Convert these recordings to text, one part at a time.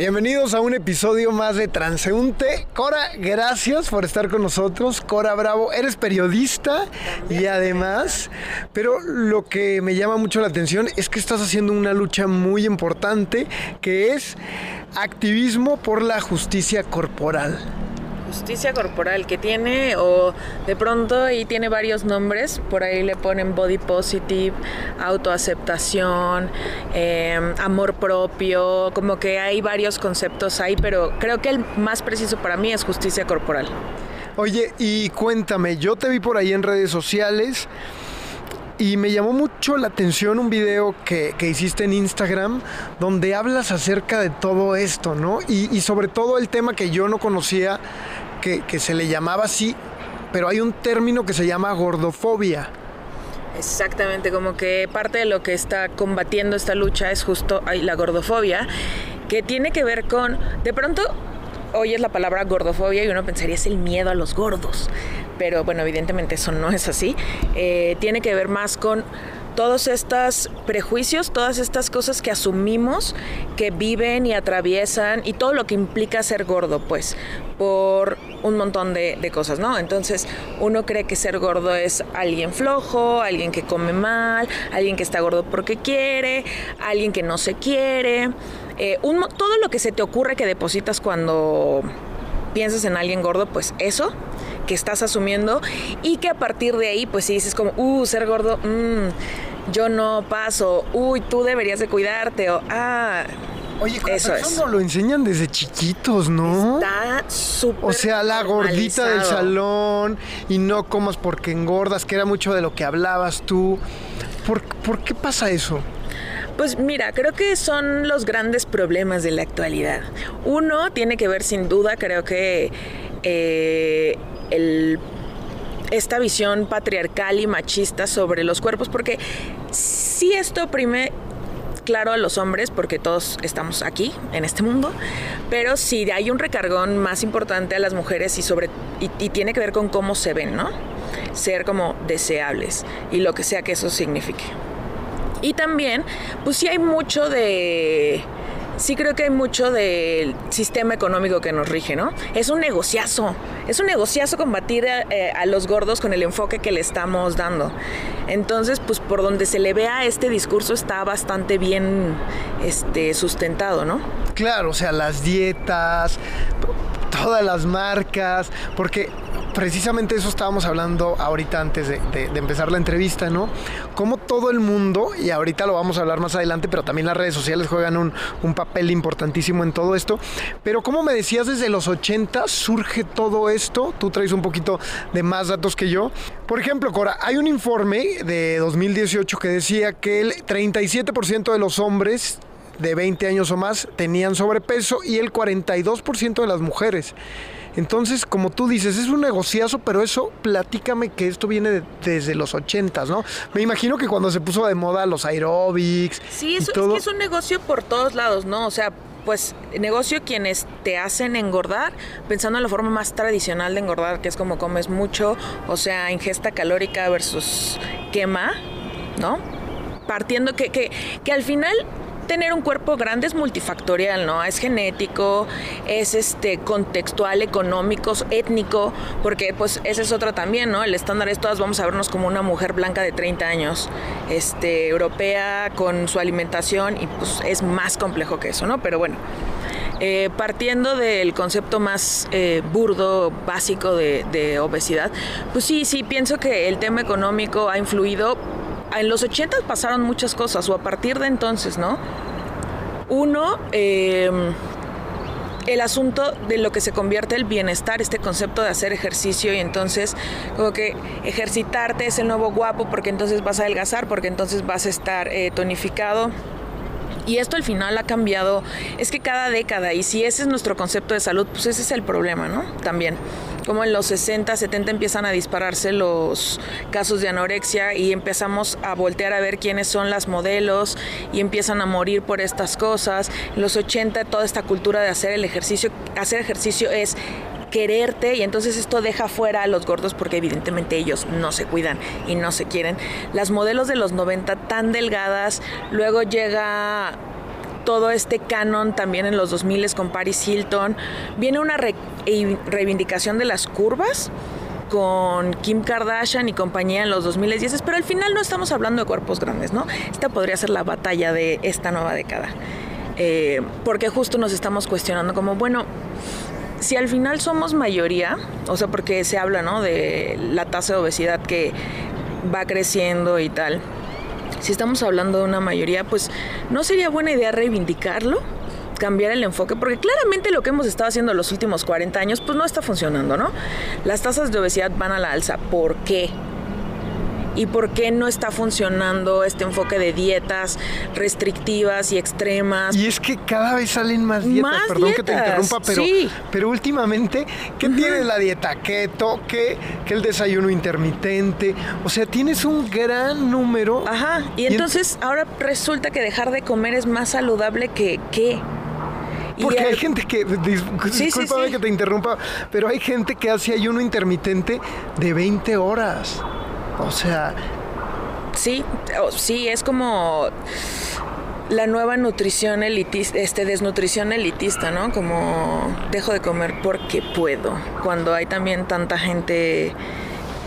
Bienvenidos a un episodio más de Transeúnte. Cora, gracias por estar con nosotros. Cora Bravo, eres periodista y además, pero lo que me llama mucho la atención es que estás haciendo una lucha muy importante que es activismo por la justicia corporal justicia corporal que tiene o de pronto ahí tiene varios nombres, por ahí le ponen body positive, autoaceptación, em, amor propio, como que hay varios conceptos ahí, pero creo que el más preciso para mí es justicia corporal. Oye, y cuéntame, yo te vi por ahí en redes sociales y me llamó mucho la atención un video que, hiciste en Instagram donde hablas acerca de todo esto, ¿no? Y, y sobre todo el tema que yo no conocía, que, se le llamaba así, pero hay un término que se llama gordofobia. Exactamente, como que parte de lo que está combatiendo esta lucha es justo la gordofobia, que tiene que ver con, de pronto oyes la palabra gordofobia y uno pensaría es el miedo a los gordos, pero bueno, evidentemente eso no es así. Eh, tiene que ver más con todos estos prejuicios, todas estas cosas que asumimos que viven y atraviesan y todo lo que implica ser gordo, pues, por un montón de, cosas, ¿no? Entonces, uno cree que ser gordo es alguien flojo, alguien que come mal, alguien que está gordo porque quiere, alguien que no se quiere, eh, todo lo que se te ocurre que depositas cuando piensas en alguien gordo, pues eso que estás asumiendo y que a partir de ahí, pues si dices como, uh, ser gordo, mmm, yo no paso, uy, tú deberías de cuidarte, o, ah, Oye, eso, eso lo enseñan desde chiquitos, ¿no? Está súper. O sea, la gordita del salón y no comas porque engordas, que era mucho de lo que hablabas tú. ¿Por, ¿por qué pasa eso? Pues mira, creo que son los grandes problemas de la actualidad. Uno tiene que ver sin duda, creo que eh, esta visión patriarcal y machista sobre los cuerpos, porque si esto oprime claro a los hombres porque todos estamos aquí en este mundo, pero si hay un recargón más importante a las mujeres y sobre y, tiene que ver con cómo se ven, ¿no? Ser como deseables y lo que sea que eso signifique. Y también, pues sí hay mucho de... Sí creo que hay mucho del sistema económico que nos rige, ¿no? Es un negociazo, es un negociazo combatir eh, a, los gordos con el enfoque que le estamos dando. Entonces, pues por donde se le vea este discurso está bastante bien este, sustentado, ¿no? Claro, o sea, las dietas, todas las marcas, porque precisamente eso estábamos hablando ahorita antes de, empezar la entrevista, ¿no? Cómo todo el mundo, y ahorita lo vamos a hablar más adelante, pero también las redes sociales juegan un, papel importantísimo en todo esto. Pero como me decías, desde los 80 surge todo esto, tú traes un poquito de más datos que yo. Por ejemplo, Cora, hay un informe de 2018 que decía que el 37% de los hombres de 20 años o más tenían sobrepeso y el 42% de las mujeres. Entonces, como tú dices, es un negociazo, pero eso, platícame que esto viene desde los 80, ¿no? Me imagino que cuando se puso de moda los aerobics. Sí, eso, es que es un negocio por todos lados, ¿no? O sea, pues negocio quienes te hacen engordar, pensando en la forma más tradicional de engordar, que es como comes mucho, o sea, ingesta calórica versus quema, ¿no? Partiendo que, que, que al final tener un cuerpo grande es multifactorial, ¿no? Es genético, es este contextual, económico, étnico, porque pues ese es otro también, ¿no? El estándar es todas vamos a vernos como una mujer blanca de 30 años, este, europea con su alimentación y pues es más complejo que eso, ¿no? Pero bueno. Eh, partiendo del concepto más eh, burdo, básico de, obesidad, pues sí, sí, pienso que el tema económico ha influido, en los 80 pasaron muchas cosas, o a partir de entonces, ¿no? Uno, em, el asunto de lo que se convierte el bienestar, este concepto de hacer ejercicio y entonces como que ejercitarte es el nuevo guapo porque entonces vas a adelgazar, porque entonces vas a estar eh, tonificado. Y esto al final ha cambiado, es que cada década, y si ese es nuestro concepto de salud, pues ese es el problema, ¿no? También como en los 60, 70 empiezan a dispararse los casos de anorexia y empezamos a voltear a ver quiénes son las modelos y empiezan a morir por estas cosas. En los 80 toda esta cultura de hacer el ejercicio, hacer ejercicio es quererte y entonces esto deja fuera a los gordos porque evidentemente ellos no se cuidan y no se quieren. Las modelos de los 90 tan delgadas, luego llega todo este canon también en los 2000 con Paris Hilton. Viene una reivindicación de las curvas con Kim Kardashian y compañía en los 2010, pero al final no estamos hablando de cuerpos grandes, ¿no? Esta podría ser la batalla de esta nueva década. Eh, porque justo nos estamos cuestionando como, bueno, si al final somos mayoría, o sea, porque se habla, ¿no? De la tasa de obesidad que va creciendo y tal. Si estamos hablando de una mayoría, pues no sería buena idea reivindicarlo, cambiar el enfoque, porque claramente lo que hemos estado haciendo los últimos 40 años, pues no está funcionando, ¿no? Las tasas de obesidad van a la alza. ¿Por qué? Y por qué no está funcionando este enfoque de dietas restrictivas y extremas. Y es que cada vez salen más dietas, perdón que te interrumpa, pero, pero últimamente, ¿qué tiene la dieta keto? ¿Qué, ¿Qué el desayuno intermitente? O sea, tienes un gran número. Ajá, y, entonces ahora resulta que dejar de comer es más saludable que qué. Porque hay gente que, discúlpame que te interrumpa, pero hay gente que hace ayuno intermitente de 20 horas. O sea... Sí, sí, es como la nueva nutrición elitista, este, desnutrición elitista, ¿no? Como dejo de comer porque puedo, cuando hay también tanta gente,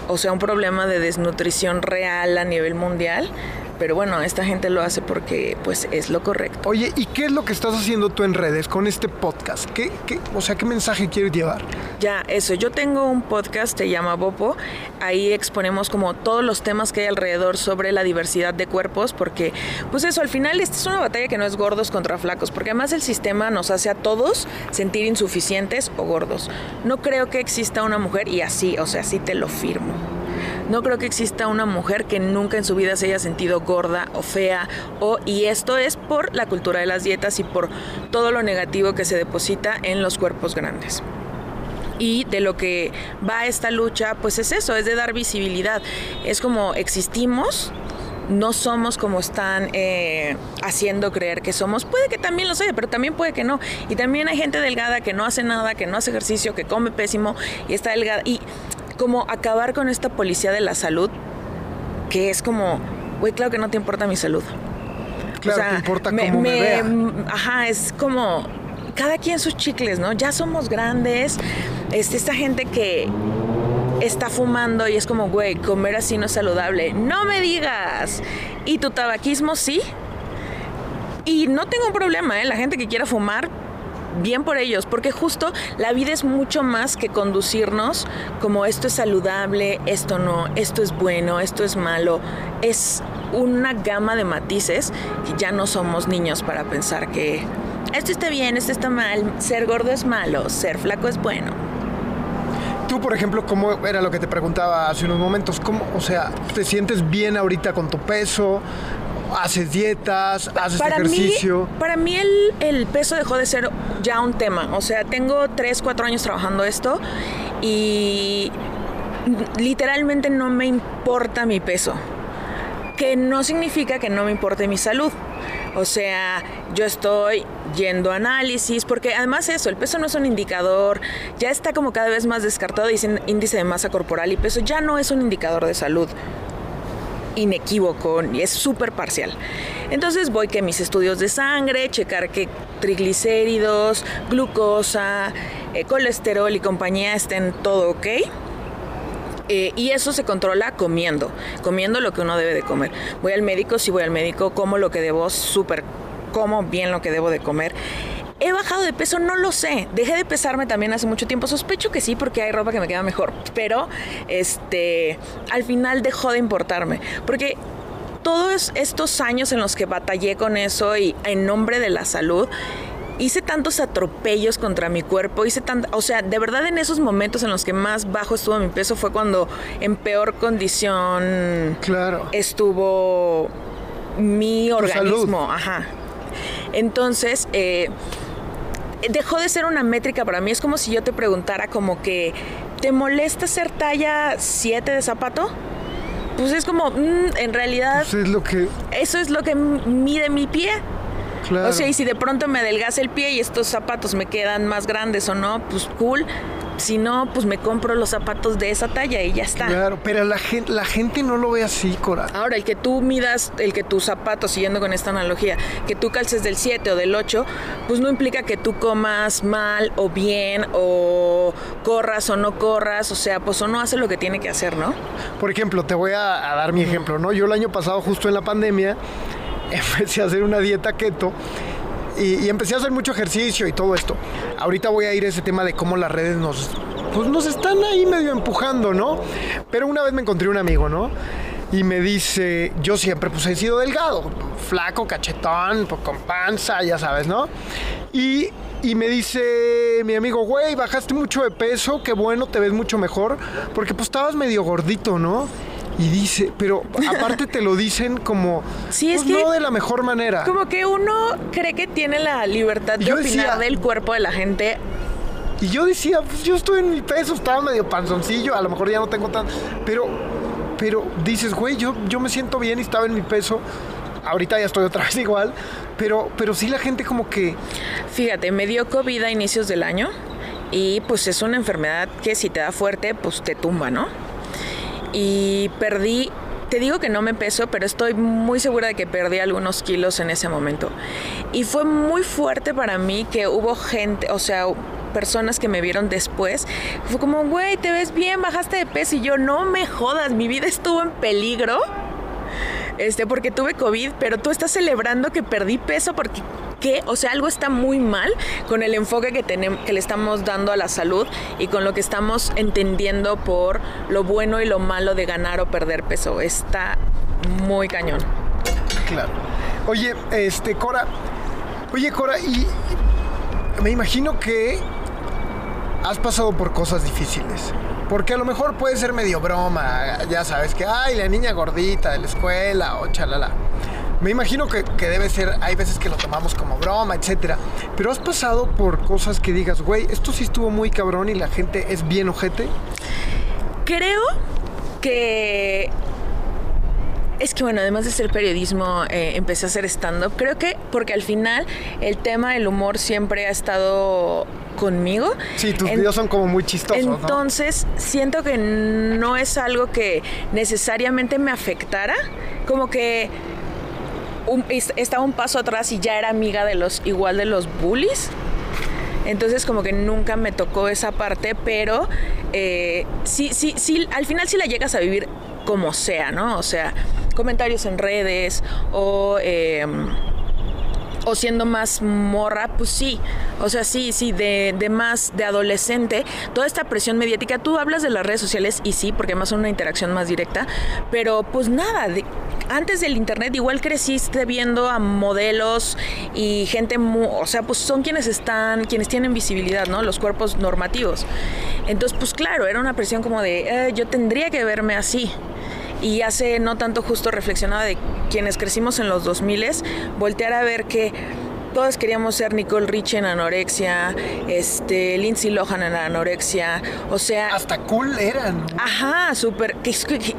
o sea, un problema de desnutrición real a nivel mundial pero bueno, esta gente lo hace porque pues es lo correcto. Oye, ¿y qué es lo que estás haciendo tú en redes con este podcast? ¿Qué, qué, o sea, ¿qué mensaje quieres llevar? Ya, eso, yo tengo un podcast, se llama Bopo, ahí exponemos como todos los temas que hay alrededor sobre la diversidad de cuerpos, porque pues eso, al final esta es una batalla que no es gordos contra flacos, porque además el sistema nos hace a todos sentir insuficientes o gordos. No creo que exista una mujer, y así, o sea, así te lo firmo no creo que exista una mujer que nunca en su vida se haya sentido gorda o fea o y esto es por la cultura de las dietas y por todo lo negativo que se deposita en los cuerpos grandes y de lo que va esta lucha, pues es eso, es de dar visibilidad. Es como existimos, no somos como están eh, haciendo creer que somos. Puede que también lo sea, pero también puede que no. Y también hay gente delgada que no hace nada, que no hace ejercicio, que come pésimo y está delgada. Y como acabar con esta policía de la salud, que es como, güey, claro que no te importa mi salud. Claro, te importa cómo me, vea. Ajá, es como cada quien sus chicles, ¿no? Ya somos grandes. Este, esta gente que está fumando y es como, güey, comer así no es saludable. No me digas. ¿Y tu tabaquismo sí? Y no tengo un problema, ¿eh? La gente que quiera fumar, bien por ellos, porque justo la vida es mucho más que conducirnos como esto es saludable, esto no, esto es bueno, esto es malo. Es una gama de matices que ya no somos niños para pensar que esto está bien, esto está mal, ser gordo es malo, ser flaco es bueno. Tú, por ejemplo, ¿cómo era lo que te preguntaba hace unos momentos? ¿Cómo, o sea, te sientes bien ahorita con tu peso? Haces dietas, haces ejercicio. para mí el, peso dejó de ser ya un tema. O sea, tengo 3, 4 años trabajando esto y literalmente no me importa mi peso. Que no significa que no me importe mi salud. O sea, yo estoy yendo a análisis, porque además eso, el peso no es un indicador, ya está como cada vez más descartado, dicen índice de masa corporal y peso ya no es un indicador de salud inequívoco y es súper parcial. Entonces voy que mis estudios de sangre, checar que triglicéridos, glucosa, eh, colesterol y compañía estén todo ok. Eh, y eso se controla comiendo, comiendo lo que uno debe de comer. Voy al médico, si voy al médico, como lo que debo, súper como bien lo que debo de comer. ¿He bajado de peso? No lo sé. Dejé de pesarme también hace mucho tiempo. Sospecho que sí, porque hay ropa que me queda mejor. Pero este, al final dejó de importarme. Porque todos estos años en los que batallé con eso y en nombre de la salud, hice tantos atropellos contra mi cuerpo, hice tan, o sea, de verdad en esos momentos en los que más bajo estuvo mi peso fue cuando en peor condición claro. estuvo mi organismo, ajá. Entonces, eh, dejó de ser una métrica para mí. Es como si yo te preguntara como que, ¿te molesta ser talla 7 de zapato? Pues es como, mm, en realidad... Eso pues es lo que... Eso es lo que mide mi pie. Claro. O sea, y si de pronto me adelgaza el pie y estos zapatos me quedan más grandes o no, pues cool. Si no, pues me compro los zapatos de esa talla y ya está. Claro, pero la gente, la gente no lo ve así, Cora. Ahora, el que tú midas, el que tus zapatos, siguiendo con esta analogía, que tú calces del 7 o del 8, pues no implica que tú comas mal o bien o corras o no corras, o sea, pues uno hace lo que tiene que hacer, ¿no? Por ejemplo, te voy a, a dar mi ejemplo, ¿no? Yo el año pasado, justo en la pandemia, empecé a hacer una dieta keto y, empecé a hacer mucho ejercicio y todo esto. Ahorita voy a ir a ese tema de cómo las redes nos, pues nos están ahí medio empujando, ¿no? Pero una vez me encontré un amigo, ¿no? Y me dice, yo siempre pues he sido delgado, flaco, cachetón, pues, con panza, ya sabes, ¿no? Y, y me dice mi amigo, güey, bajaste mucho de peso, qué bueno, te ves mucho mejor, porque pues estabas medio gordito, ¿no? Y dice, pero aparte te lo dicen como sí, es pues, no de la mejor manera. Como que uno cree que tiene la libertad de opinar del cuerpo de la gente. Y yo decía, pues yo estoy en mi peso, estaba medio panzoncillo, a lo mejor ya no tengo tan. Pero, pero dices, güey, yo, yo me siento bien y estaba en mi peso. Ahorita ya estoy otra vez igual, pero, pero sí la gente como que. Fíjate, me dio COVID a inicios del año y pues es una enfermedad que si te da fuerte, pues te tumba, ¿no? Y perdí te digo que no me peso, pero estoy muy segura de que perdí algunos kilos en ese momento. Y fue muy fuerte para mí que hubo gente, o sea, personas que me vieron después. Fue como, güey, te ves bien, bajaste de peso. Y yo, no me jodas, mi vida estuvo en peligro. Este, porque tuve COVID, pero tú estás celebrando que perdí peso porque ¿qué? O sea, algo está muy mal con el enfoque que, tenemos, que le estamos dando a la salud y con lo que estamos entendiendo por lo bueno y lo malo de ganar o perder peso. Está muy cañón. Claro. Oye, este, Cora, oye, Cora, y me imagino que has pasado por cosas difíciles. Porque a lo mejor puede ser medio broma, ya sabes que, ay, la niña gordita de la escuela o chalala. Me imagino que, debe ser, hay veces que lo tomamos como broma, etcétera. Pero has pasado por cosas que digas, güey, esto sí estuvo muy cabrón y la gente es bien ojete. Creo que es que bueno, además de ser periodismo, eh, empecé a hacer stand-up. Creo que porque al final el tema del humor siempre ha estado conmigo. Sí, tus videos son como muy chistosos. Entonces, siento que no es algo que necesariamente me afectara. Como que estaba un paso atrás y ya era amiga de los, igual de los bullies. Entonces como que nunca me tocó esa parte, pero eh, sí, sí, sí, al final sí la llegas a vivir como sea, ¿no? O sea, comentarios en redes o... Em, o siendo más morra, pues sí, o sea, sí, sí, de, de, más, de adolescente, toda esta presión mediática, tú hablas de las redes sociales y sí, porque además son una interacción más directa, pero pues nada, antes del internet igual creciste viendo a modelos y gente, o sea, pues son quienes están, quienes tienen visibilidad, ¿no? Los cuerpos normativos. Entonces, pues claro, era una presión como de, eh, yo tendría que verme así. Y hace no tanto justo reflexionaba de quienes crecimos en los 2000, voltear a ver que todas queríamos ser Nicole Rich en anorexia, este, Lindsay Lohan en anorexia, o sea... Hasta cool eran. Ajá, súper...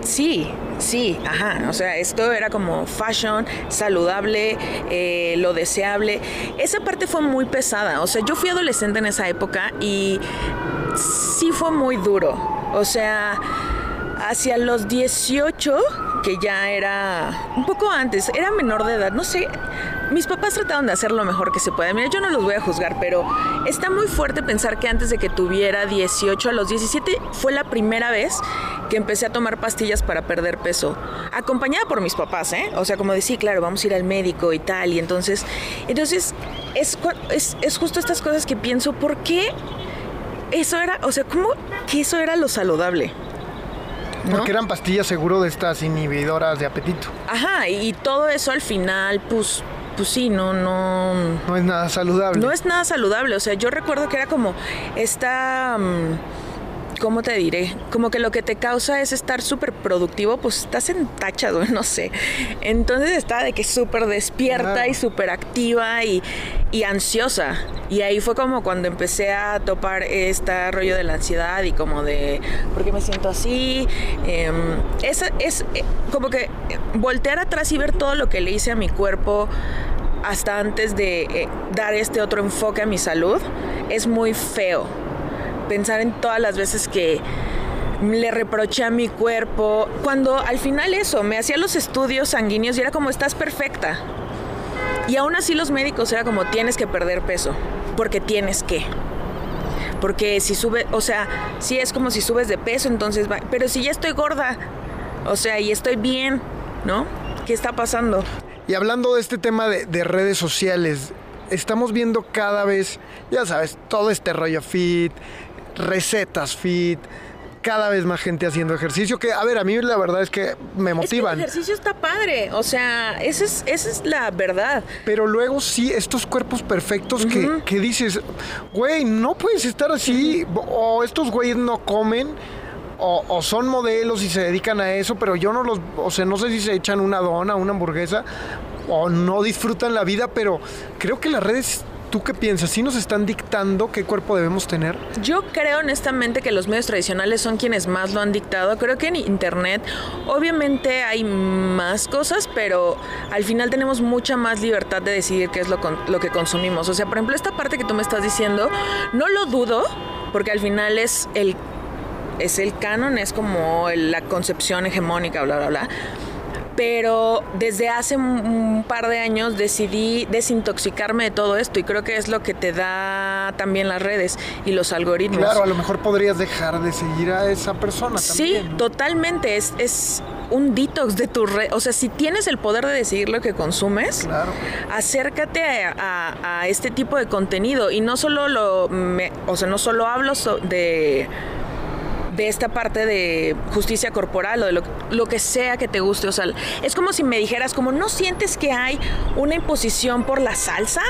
Sí, sí, ajá, o sea, esto era como fashion, saludable, eh, lo deseable. Esa parte fue muy pesada, o sea, yo fui adolescente en esa época y sí fue muy duro, o sea hacia los 18, que ya era un poco antes, era menor de edad, no sé, mis papás trataron de hacer lo mejor que se puede. Mira, yo no los voy a juzgar, pero está muy fuerte pensar que antes de que tuviera 18 a los 17 fue la primera vez que empecé a tomar pastillas para perder peso, acompañada por mis papás, ¿eh? O sea, como decía, claro, vamos a ir al médico y tal, y entonces, entonces es, es, es justo estas cosas que pienso, ¿por qué eso era, o sea, cómo que eso era lo saludable? Porque eran pastillas seguro de estas inhibidoras de apetito. Ajá, y todo eso al final, pues, pues sí, no, no. No es nada saludable. No es nada saludable. O sea, yo recuerdo que era como esta. Mm, ¿cómo te diré? Como que lo que te causa es estar súper productivo, pues estás en tachado, no sé. Entonces estaba de que súper despierta y súper activa y, ansiosa. Y ahí fue como cuando empecé a topar este rollo de la ansiedad y como de, ¿por qué me siento así? Eh, es, es eh, como que voltear atrás y ver todo lo que le hice a mi cuerpo hasta antes de eh, dar este otro enfoque a mi salud es muy feo pensar en todas las veces que le reproché a mi cuerpo, cuando al final eso, me hacía los estudios sanguíneos y era como, estás perfecta. Y aún así los médicos era como, tienes que perder peso, porque tienes que. Porque si sube, o sea, si es como si subes de peso, entonces va, pero si ya estoy gorda, o sea, y estoy bien, ¿no? ¿Qué está pasando? Y hablando de este tema de, de redes sociales, estamos viendo cada vez, ya sabes, todo este rollo fit, recetas fit, cada vez más gente haciendo ejercicio, que a ver, a mí la verdad es que me motivan. el ejercicio está padre, o sea, esa es, esa es la verdad. Pero luego sí, estos cuerpos perfectos que, que, dices, güey, no puedes estar así, o estos güeyes no comen. O, o, son modelos y se dedican a eso, pero yo no los, o sea, no sé si se echan una dona, una hamburguesa, o no disfrutan la vida, pero creo que las redes ¿Tú qué piensas? ¿Sí nos están dictando qué cuerpo debemos tener? Yo creo honestamente que los medios tradicionales son quienes más lo han dictado. Creo que en Internet obviamente hay más cosas, pero al final tenemos mucha más libertad de decidir qué es lo, lo que consumimos. O sea, por ejemplo, esta parte que tú me estás diciendo, no lo dudo, porque al final es el, es el canon, es como la concepción hegemónica, bla, bla, bla pero desde hace un par de años decidí desintoxicarme de todo esto y creo que es lo que te da también las redes y los algoritmos. Claro, a lo mejor podrías dejar de seguir a esa persona. Sí, totalmente, es, es un detox de tu red. O sea, si tienes el poder de decidir lo que consumes, acércate a, este tipo de contenido y no solo lo, o sea, no solo hablo de de esta parte de justicia corporal o de lo, que sea que te guste. O sea, es como si me dijeras, como no sientes que hay una imposición por la salsa.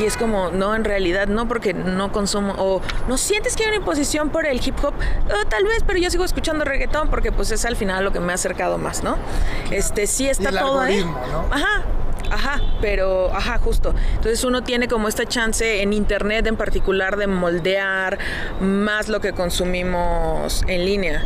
Y es como, no, en realidad no, porque no consumo. O no sientes que hay una imposición por el hip hop. Oh, tal vez, pero yo sigo escuchando reggaetón porque pues es al final lo que me ha acercado más, ¿no? Este, sí está todo ahí. Ajá. Ajá, pero, ajá, justo. Entonces uno tiene como esta chance en Internet en particular de moldear más lo que consumimos en línea.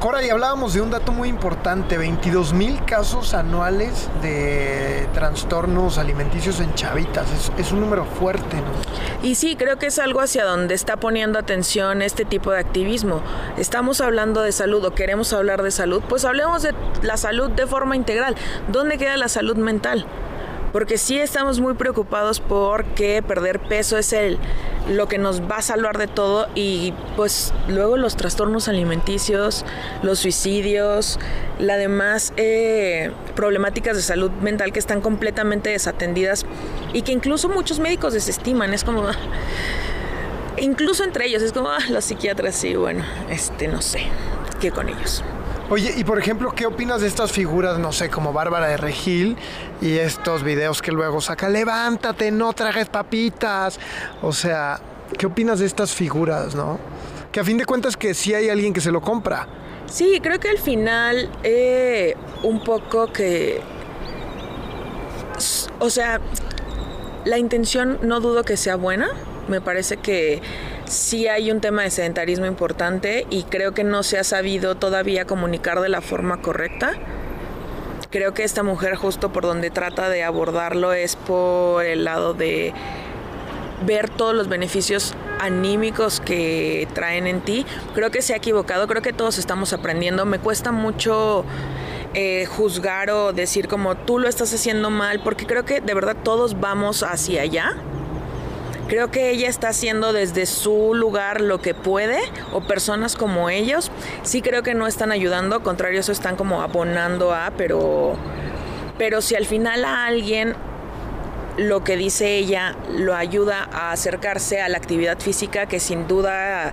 Cora, y hablábamos de un dato muy importante, 22 mil casos anuales de trastornos alimenticios en chavitas. Es, un número fuerte, ¿no? Y sí, creo que es algo hacia donde está poniendo atención este tipo de activismo. Estamos hablando de salud o queremos hablar de salud, pues hablemos de la salud de forma integral. ¿Dónde queda la salud mental? Porque sí estamos muy preocupados porque perder peso es el lo que nos va a salvar de todo y pues luego los trastornos alimenticios, los suicidios, la demás eh, problemáticas de salud mental que están completamente desatendidas y que incluso muchos médicos desestiman, es como incluso entre ellos es como ah, los psiquiatras sí, bueno, este no sé, qué con ellos. Oye, y por ejemplo, ¿qué opinas de estas figuras, no sé, como Bárbara de Regil y estos videos que luego saca, levántate, no trajes papitas? O sea, ¿qué opinas de estas figuras, no? Que a fin de cuentas que sí hay alguien que se lo compra. Sí, creo que al final eh, un poco que... O sea, la intención no dudo que sea buena. Me parece que sí hay un tema de sedentarismo importante y creo que no se ha sabido todavía comunicar de la forma correcta. Creo que esta mujer justo por donde trata de abordarlo es por el lado de ver todos los beneficios anímicos que traen en ti. Creo que se ha equivocado, creo que todos estamos aprendiendo. Me cuesta mucho eh, juzgar o decir como tú lo estás haciendo mal, porque creo que de verdad todos vamos hacia allá. Creo que ella está haciendo desde su lugar lo que puede, o personas como ellos. Sí creo que no están ayudando, al contrario, eso están como abonando a, pero, pero si al final a alguien lo que dice ella lo ayuda a acercarse a la actividad física, que sin duda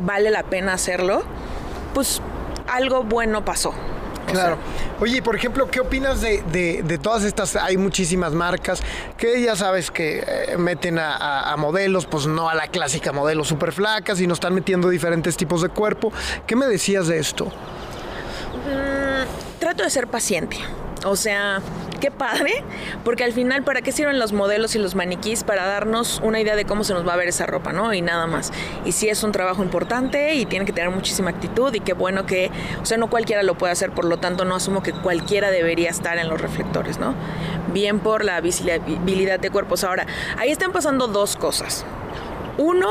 vale la pena hacerlo, pues algo bueno pasó. Claro. Oye, por ejemplo, ¿qué opinas de, todas estas? Hay muchísimas marcas que ya sabes que eh, meten a, modelos, pues no a la clásica modelo súper flaca, sino están metiendo diferentes tipos de cuerpo. ¿Qué me decías de esto? Mm, trato de ser paciente. O sea, qué padre, porque al final, ¿para qué sirven los modelos y los maniquís? Para darnos una idea de cómo se nos va a ver esa ropa, ¿no? Y nada más. Y sí es un trabajo importante y tiene que tener muchísima actitud y qué bueno que, o sea, no cualquiera lo puede hacer, por lo tanto no asumo que cualquiera debería estar en los reflectores, ¿no? Bien por la visibilidad de cuerpos. Ahora, ahí están pasando dos cosas. Uno,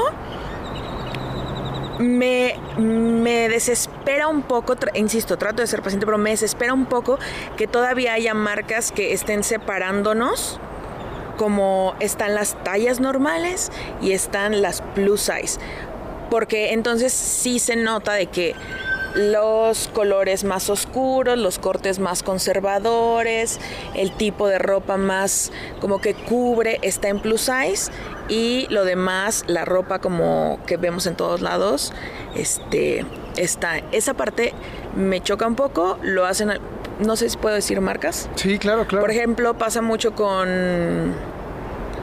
me, me desespera un poco, insisto, trato de ser paciente, pero me desespera un poco que todavía haya marcas que estén separándonos como están las tallas normales y están las plus size. Porque entonces sí se nota de que los colores más oscuros, los cortes más conservadores, el tipo de ropa más como que cubre está en plus size y lo demás, la ropa como que vemos en todos lados, este está. Esa parte me choca un poco, lo hacen no sé si puedo decir marcas. Sí, claro, claro. Por ejemplo, pasa mucho con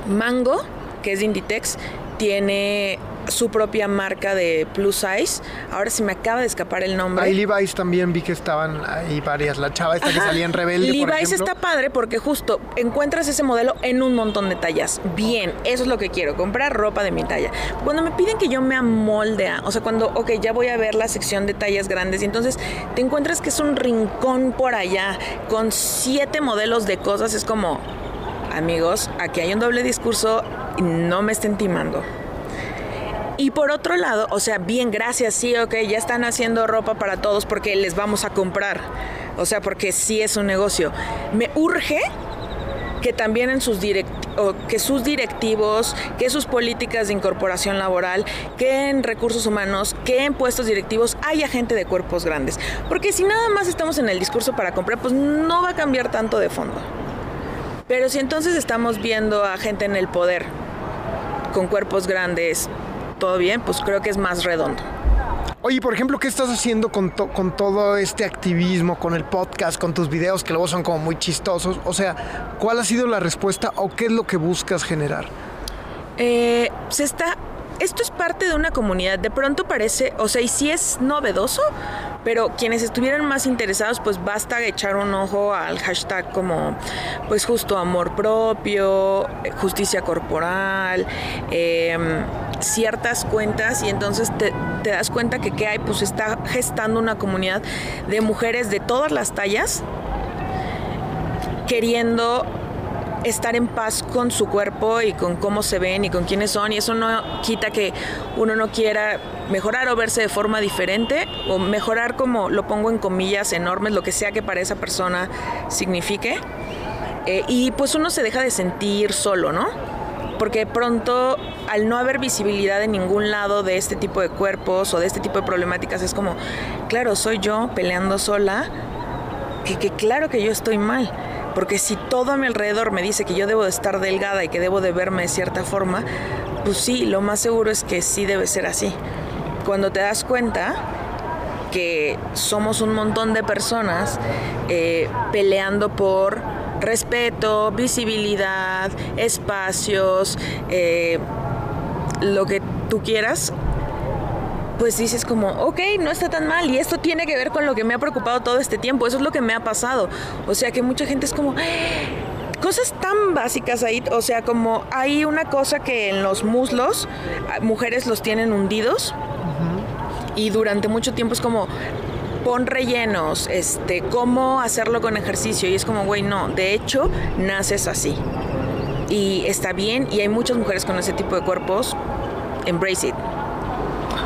Mango, que es de Inditex, tiene su propia marca de plus size. Ahora se me acaba de escapar el nombre. Ahí Levi's también vi que estaban ahí varias. La chava esta que salía en Rebelde. Levi's está padre porque justo encuentras ese modelo en un montón de tallas. Bien, eso es lo que quiero, comprar ropa de mi talla. Cuando me piden que yo me amolde, o sea, cuando, ok, ya voy a ver la sección de tallas grandes y entonces te encuentras que es un rincón por allá con siete modelos de cosas, es como, amigos, aquí hay un doble discurso, no me estén timando. Y por otro lado, o sea, bien, gracias, sí, ok, ya están haciendo ropa para todos porque les vamos a comprar. O sea, porque sí es un negocio. Me urge que también en sus que sus directivos, que sus políticas de incorporación laboral, que en recursos humanos, que en puestos directivos haya gente de cuerpos grandes. Porque si nada más estamos en el discurso para comprar, pues no va a cambiar tanto de fondo. Pero si entonces estamos viendo a gente en el poder con cuerpos grandes, todo bien, pues creo que es más redondo. Oye, por ejemplo, ¿qué estás haciendo con, con, todo este activismo, con el podcast, con tus videos que luego son como muy chistosos? O sea, ¿cuál ha sido la respuesta o qué es lo que buscas generar? Eh, se está esto es parte de una comunidad. De pronto parece, o sea, y sí es novedoso, pero quienes estuvieran más interesados, pues basta echar un ojo al hashtag como, pues justo amor propio, justicia corporal, em, ciertas cuentas. Y entonces te, te das cuenta que qué hay, pues está gestando una comunidad de mujeres de todas las tallas queriendo estar en paz con su cuerpo y con cómo se ven y con quiénes son. Y eso no quita que uno no quiera mejorar o verse de forma diferente o mejorar como lo pongo en comillas enormes, lo que sea que para esa persona signifique. Eh, y pues uno se deja de sentir solo, ¿no? Porque pronto al no haber visibilidad en ningún lado de este tipo de cuerpos o de este tipo de problemáticas es como, claro, soy yo peleando sola, que, que claro que yo estoy mal porque si todo a mi alrededor me dice que yo debo de estar delgada y que debo de verme de cierta forma, pues sí, lo más seguro es que sí debe ser así. Cuando te das cuenta que somos un montón de personas eh, peleando por respeto, visibilidad, espacios, eh, lo que tú quieras, pues dices como, ok, no está tan mal y esto tiene que ver con lo que me ha preocupado todo este tiempo, eso es lo que me ha pasado. O sea que mucha gente es como, cosas tan básicas ahí, o sea, como hay una cosa que en los muslos mujeres los tienen hundidos y durante mucho tiempo es como pon rellenos, este, cómo hacerlo con ejercicio y es como, güey, no, de hecho naces así. Y está bien y hay muchas mujeres con ese tipo de cuerpos, embrace it.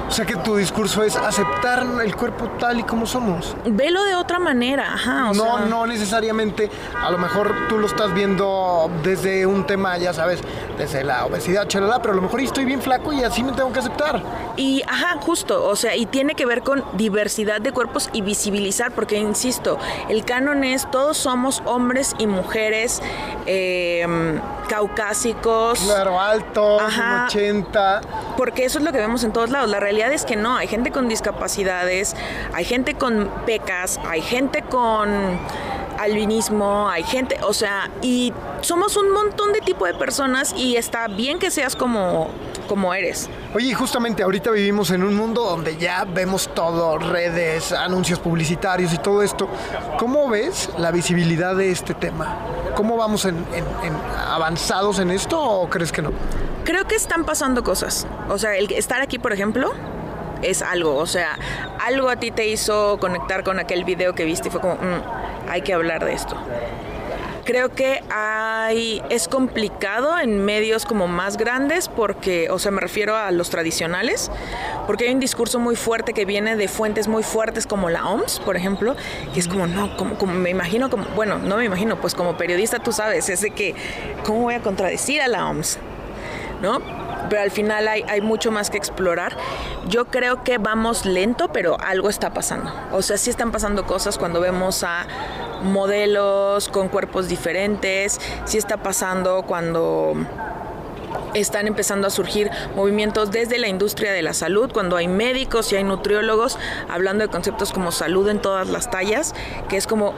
O sea que tu discurso es aceptar el cuerpo tal y como somos. Velo de otra manera, ajá. no, no necesariamente, a lo mejor tú lo estás viendo desde un tema, ya sabes, desde la obesidad, chalala, pero a lo mejor estoy bien flaco y así me tengo que aceptar. Y, ajá, justo, o sea, y tiene que ver con diversidad de cuerpos y visibilizar, porque insisto, el canon es todos somos hombres y mujeres em, caucásicos. Claro, altos, 80. Porque eso es lo que vemos en todos lados. La realidad es que no, hay gente con discapacidades, hay gente con pecas, hay gente con albinismo, hay gente, o sea, y somos un montón de tipo de personas y está bien que seas como, como eres. Oye, justamente ahorita vivimos en un mundo donde ya vemos todo, redes, anuncios publicitarios y todo esto. ¿Cómo ves la visibilidad de este tema? ¿Cómo vamos en, avanzados en esto o crees que no? Creo que están pasando cosas. O sea, el estar aquí, por ejemplo, es algo. O sea, algo a ti te hizo conectar con aquel video que viste y fue como, mm, hay que hablar de esto. Creo que hay es complicado en medios como más grandes porque, o sea, me refiero a los tradicionales, porque hay un discurso muy fuerte que viene de fuentes muy fuertes como la OMS, por ejemplo, que es como, no, como, como me imagino, como, bueno, no me imagino, pues como periodista tú sabes, es de que, ¿cómo voy a contradecir a la OMS? ¿No? Pero al final hay, mucho más que explorar. Yo creo que vamos lento, pero algo está pasando. O sea, sí están pasando cosas cuando vemos a modelos con cuerpos diferentes, sí está pasando cuando están empezando a surgir movimientos desde la industria de la salud, cuando hay médicos y hay nutriólogos hablando de conceptos como salud en todas las tallas, que es como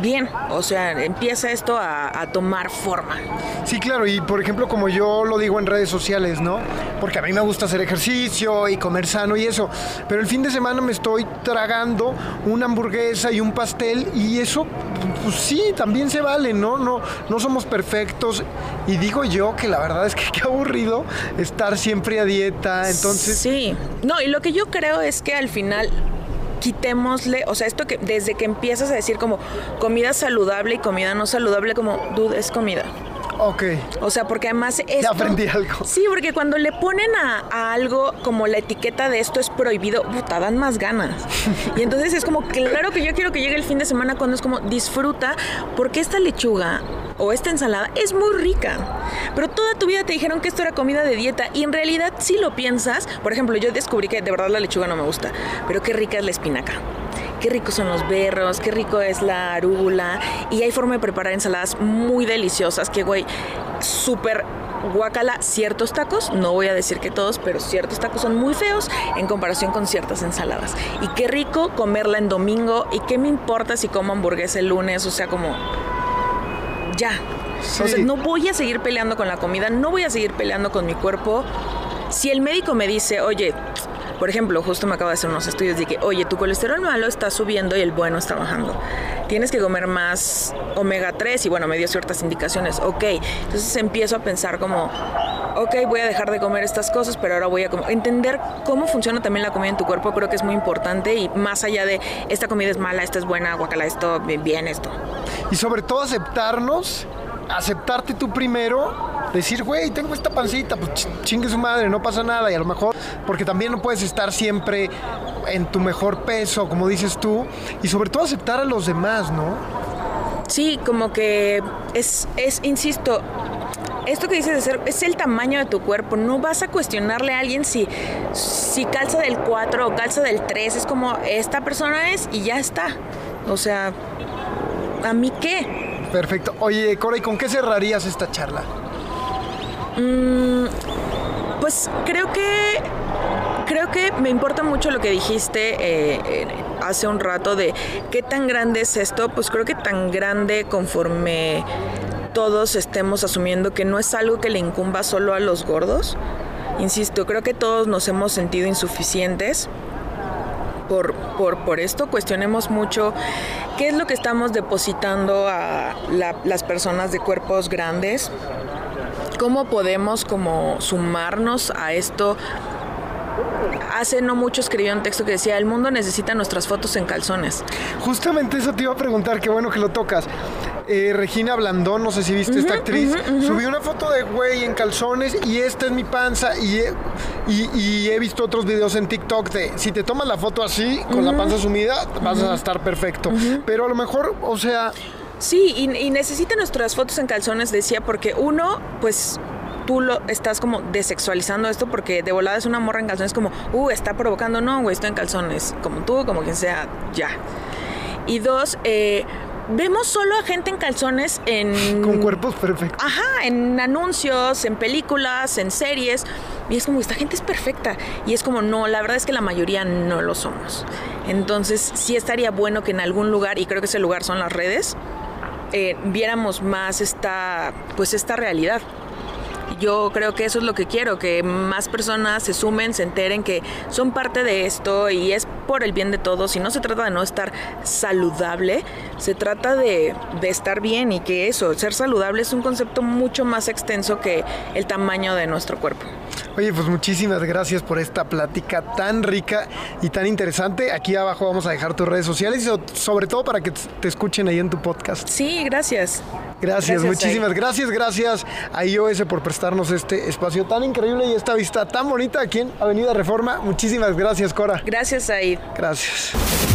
bien, o sea, empieza esto a, tomar forma. Sí, claro, y por ejemplo, como yo lo digo en redes sociales, ¿no? Porque a mí me gusta hacer ejercicio y comer sano y eso, pero el fin de semana me estoy tragando una hamburguesa y un pastel y eso, pues sí, también se vale, ¿no? No, no somos perfectos y digo yo que la verdad es que qué aburrido estar siempre a dieta, entonces... Sí, no, y lo que yo creo es que al final quitémosle, o sea, esto que desde que empiezas a decir como comida saludable y comida no saludable, como, dude, es comida. Ok. O sea, porque además esto, Ya aprendí algo. Sí, porque cuando le ponen a, algo como la etiqueta de esto es prohibido, puta, dan más ganas. y entonces es como, claro que yo quiero que llegue el fin de semana cuando es como, disfruta, porque esta lechuga o esta ensalada es muy rica. Pero toda tu vida te dijeron que esto era comida de dieta y en realidad si lo piensas, por ejemplo, yo descubrí que de verdad la lechuga no me gusta, pero qué rica es la espinaca qué ricos son los berros, qué rico es la arúgula. Y hay forma de preparar ensaladas muy deliciosas, que güey, súper guacala ciertos tacos, no voy a decir que todos, pero ciertos tacos son muy feos en comparación con ciertas ensaladas. Y qué rico comerla en domingo y qué me importa si como hamburguesa el lunes, o sea, como ya. O sea, no voy a seguir peleando con la comida, no voy a seguir peleando con mi cuerpo. Si el médico me dice, oye, por ejemplo, justo me acabo de hacer unos estudios de que, oye, tu colesterol malo está subiendo y el bueno está bajando. Tienes que comer más omega 3 y bueno, me dio ciertas indicaciones. Ok, entonces empiezo a pensar como, ok, voy a dejar de comer estas cosas, pero ahora voy a entender cómo funciona también la comida en tu cuerpo. Creo que es muy importante y más allá de esta comida es mala, esta es buena, guacala esto, bien esto. Y sobre todo aceptarnos, aceptarte tú primero decir, güey, tengo esta pancita, pues chingue su madre, no pasa nada. Y a lo mejor, porque también no puedes estar siempre en tu mejor peso, como dices tú, y sobre todo aceptar a los demás, ¿no? Sí, como que es, es insisto, esto que dices de ser, es el tamaño de tu cuerpo. No vas a cuestionarle a alguien si, si calza del 4 o calza del 3. Es como, esta persona es y ya está. O sea, ¿a mí qué? Perfecto. Oye, Cora, ¿y con qué cerrarías esta charla? Mm, pues creo que creo que me importa mucho lo que dijiste eh, hace un rato de qué tan grande es esto. Pues creo que tan grande conforme todos estemos asumiendo que no es algo que le incumba solo a los gordos. Insisto, creo que todos nos hemos sentido insuficientes. Por, por, por, esto cuestionemos mucho qué es lo que estamos depositando a las personas de cuerpos grandes, ¿Cómo podemos como sumarnos a esto? Hace no mucho escribió un texto que decía, el mundo necesita nuestras fotos en calzones. Justamente eso te iba a preguntar, qué bueno que lo tocas. Eh, Regina Blandón, no sé si viste esta actriz, subió una foto de güey en calzones y esta es mi panza y he, y, he visto otros videos en TikTok de si te tomas la foto así, con la panza sumida, vas a estar perfecto. Pero a lo mejor, o sea, Sí, y, necesita nuestras fotos en calzones, decía, porque uno, pues tú lo estás como desexualizando esto porque de volada es una morra en calzones como, uh, está provocando, no, güey, estoy en calzones, como tú, como quien sea, ya. Y dos, eh, vemos solo a gente en calzones en... Con cuerpos perfectos. Ajá, en anuncios, en películas, en series. Y es como, esta gente es perfecta. Y es como, no, la verdad es que la mayoría no lo somos. Entonces, sí estaría bueno que en algún lugar, y creo que ese lugar son las redes, eh, viéramos más esta, pues esta realidad. Yo creo que eso es lo que quiero, que más personas se sumen, se enteren que son parte de esto y es por el bien de todos y no se trata de no estar saludable, se trata de, de estar bien y que eso, ser saludable es un concepto mucho más extenso que el tamaño de nuestro cuerpo. Oye, pues muchísimas gracias por esta plática tan rica y tan interesante. Aquí abajo vamos a dejar tus redes sociales y sobre todo para que te escuchen ahí en tu podcast. Sí, gracias. Gracias, muchísimas gracias, gracias a iOS por prestarnos este espacio tan increíble y esta vista tan bonita aquí en Avenida Reforma. Muchísimas gracias, Cora. Gracias, Said. Gracias.